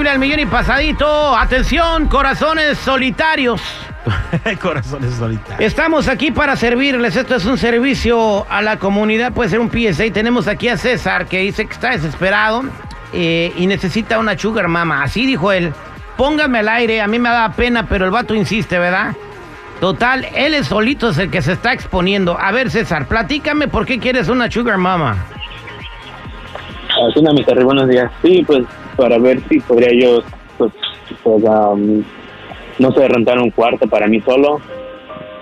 al millón y pasadito. Atención, corazones solitarios. Corazones solitarios. Estamos aquí para servirles. Esto es un servicio a la comunidad. Puede ser un PSA. Tenemos aquí a César que dice que está desesperado eh, y necesita una sugar mama. Así dijo él. Póngame al aire. A mí me da pena, pero el vato insiste, ¿verdad? Total, él es solito es el que se está exponiendo. A ver, César, platícame por qué quieres una sugar mama. Así mi Terry, buenos días. Sí, pues para ver si podría yo, pues, pues um, no sé, rentar un cuarto para mí solo,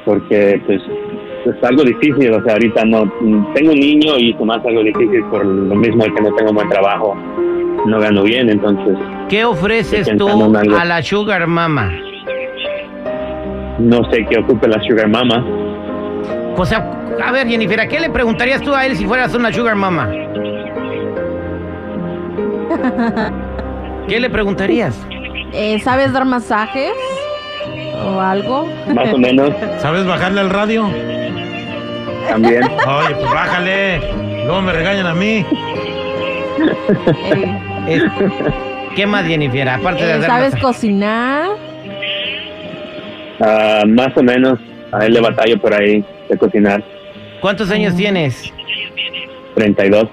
porque pues es algo difícil, o sea, ahorita no, tengo un niño y más algo difícil por lo mismo que no tengo buen trabajo, no gano bien, entonces... ¿Qué ofreces tú a la Sugar Mama? No sé qué ocupe la Sugar Mama. Pues a, a ver, Jennifer, ¿a qué le preguntarías tú a él si fueras una Sugar Mama? ¿Qué le preguntarías? Eh, ¿Sabes dar masajes? ¿O algo? Más o menos. ¿Sabes bajarle al radio? También. Oye, pues bájale. Luego me regañan a mí. Eh, ¿Qué más, Jennifer? Aparte de eh, ¿Sabes cocinar? Uh, más o menos. A él le batallo por ahí de cocinar. ¿Cuántos años tienes? 32.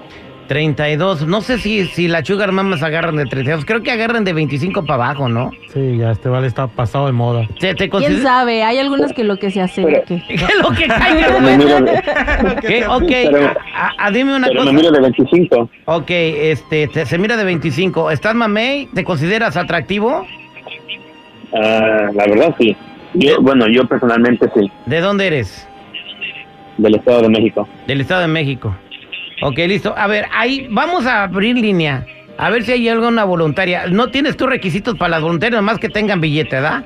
32. No sé si, si la Sugar Mamas agarran de 32. Creo que agarran de 25 para abajo, ¿no? Sí, ya este vale está pasado de moda. ¿Te, te ¿Quién sabe? Hay algunas que lo que se hace. ¿Qué lo que caiga? ¿Qué? Ok, a, dime una pero cosa. me miro de 25. Ok, este, te- se mira de 25. ¿Estás mamey? ¿Te consideras atractivo? Ah, la verdad, sí. Yo, bueno, yo personalmente sí, ¿De dónde eres? del Estado de México. Del Estado de México. Ok, listo. A ver, ahí vamos a abrir línea. A ver si hay alguna voluntaria. No tienes tus requisitos para las voluntarias, más que tengan billete, ¿verdad?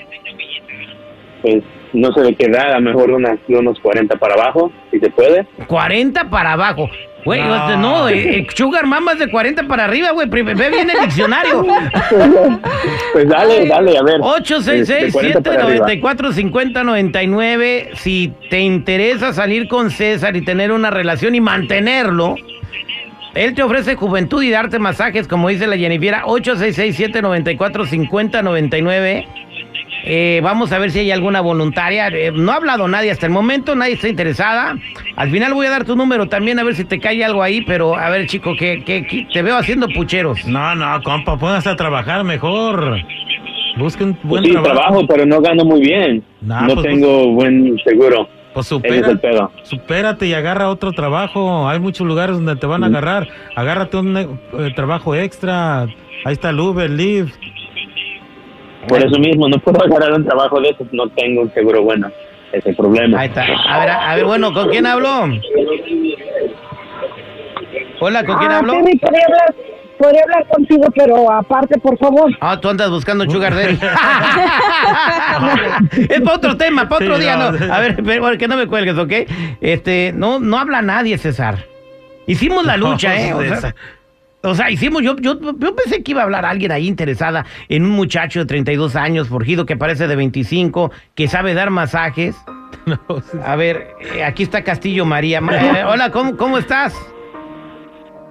Pues no sé de qué edad, a lo mejor unas, unos 40 para abajo, si se puede. 40 para abajo. Güey, No. este, no, eh, eh, Sugar Mama es de 40 para arriba, güey. Ve bien el diccionario. Pues dale, dale, a ver. De 40 para arriba. 866-794-5099. Si te interesa salir con César y tener una relación y mantenerlo, él te ofrece juventud y darte masajes, como dice la Jennifer. 866-794-5099. Eh, vamos a ver si hay alguna voluntaria. Eh, no ha hablado nadie hasta el momento, nadie está interesada. Al final voy a dar tu número también a ver si te cae algo ahí, pero a ver, chico, que, que- que te veo haciendo pucheros. No, no, compa, póngase a trabajar mejor. Busque un Pues buen sí, trabajo. trabajo, pero no gano muy bien. Nah, no pues, tengo buen seguro. Pues es supera, el pedo. supérate y agarra otro trabajo. Hay muchos lugares donde te van a agarrar. Agárrate un eh, trabajo extra. Ahí está el Uber, Lyft. Por eso mismo, no puedo agarrar un trabajo de esos, no tengo un seguro bueno. Ese es el problema. Ahí está. A ver, a ver, bueno, ¿con quién hablo? Hola, ¿con quién Ah, hablo? Terry, podría hablar, podría hablar contigo, pero aparte, por favor. Ah, tú andas buscando un sugar daddy. es para otro tema, para otro Sí, día, no. no. A ver, pero, que no me cuelgues, ¿ok? Este, no, no habla nadie, César. Hicimos la lucha, ¿eh? O sea, César. O sea, hicimos, yo, yo, yo pensé que iba a hablar alguien ahí interesada en un muchacho de 32 años, forjido, que parece de 25, que sabe dar masajes. No, sí. A ver, eh, aquí está Castillo María. Ma- eh, hola, ¿cómo, ¿cómo estás?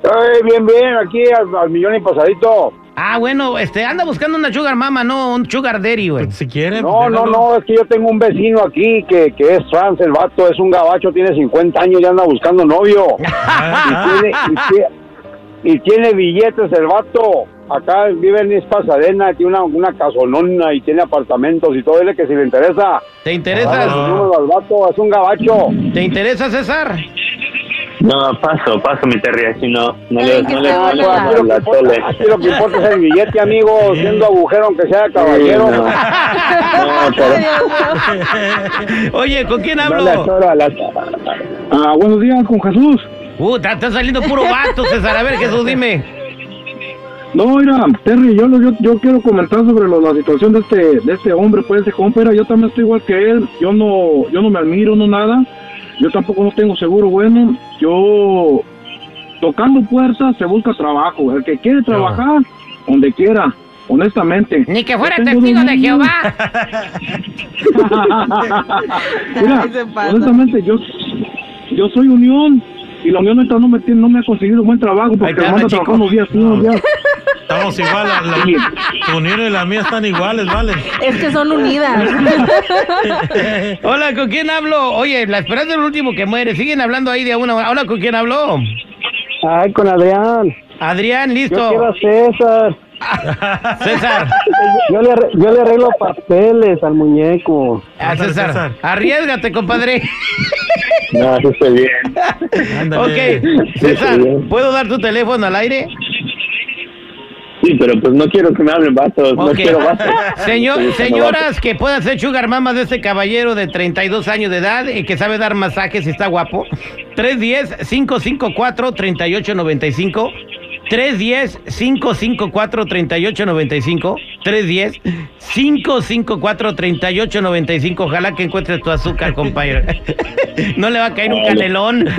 Ay, bien, bien, aquí al, al millón y pasadito. Ah, bueno, este, anda buscando una sugar mama, no un sugar daddy, güey. Pues, si quiere. No, no, déjalo. no, es que yo tengo un vecino aquí que, que es trans, el vato es un gabacho, tiene 50 años y anda buscando novio. Ah, y, tiene, y tie- y tiene billetes el vato. Acá vive en Pasadena, tiene una, una casonona y tiene apartamentos y todo. Dile que si le interesa, ¿Te interesa? número al vato, es un gabacho. ¿Te interesa, César? No, paso, paso mi Terry, así no, no le, no le le la importa, tole. aquí lo que importa es el billete, amigo, siendo agujero aunque sea caballero. Sí, no. No, pero- Oye, ¿con quién no hablo? atoro a la- Ah, buenos días, con Jesús. Uh, está, está saliendo puro vato, César. A ver, Jesús, dime. No, mira, Terry, yo, yo, yo quiero comentar sobre lo- la situación de este, de este hombre, pues, de compa, yo también estoy igual que él, yo no, yo no me admiro, no nada, yo tampoco no tengo seguro bueno, yo, tocando puertas se busca trabajo, el que quiere trabajar, donde quiera, honestamente. Ni que fuera testigo de. Jehová. Mira, honestamente, yo, yo soy unión, y la unión no me, tiene- no me ha conseguido buen trabajo, porque me manda a chico. trabajar unos días, sí, unos días. Estamos igual, la, la- tu unión y la mía están iguales, vale. Es que son unidas. Hola, ¿con quién hablo? Oye, la esperanza es el último que muere. Siguen hablando ahí de una hora. Hola, ¿con quién habló? Ay, con Adrián. Adrián, Yo listo. quiero a César. César. Yo le, yo le arreglo papeles al muñeco. A César. César. Arriesgate, compadre. No, eso está bien. Ok, César, Sí, sí. ¿puedo dar tu teléfono al aire? Sí, pero pues no quiero que me hablen vatos, no Ok. quiero vatos. Señor, Sí, no señoras que puedan ser sugar mamas de este caballero de 32 años de edad y que sabe dar masajes y está guapo. 310-554-3895. 310-554-3895. 310-554-3895. Ojalá que encuentres tu azúcar, compañero. No le va a caer un canelón.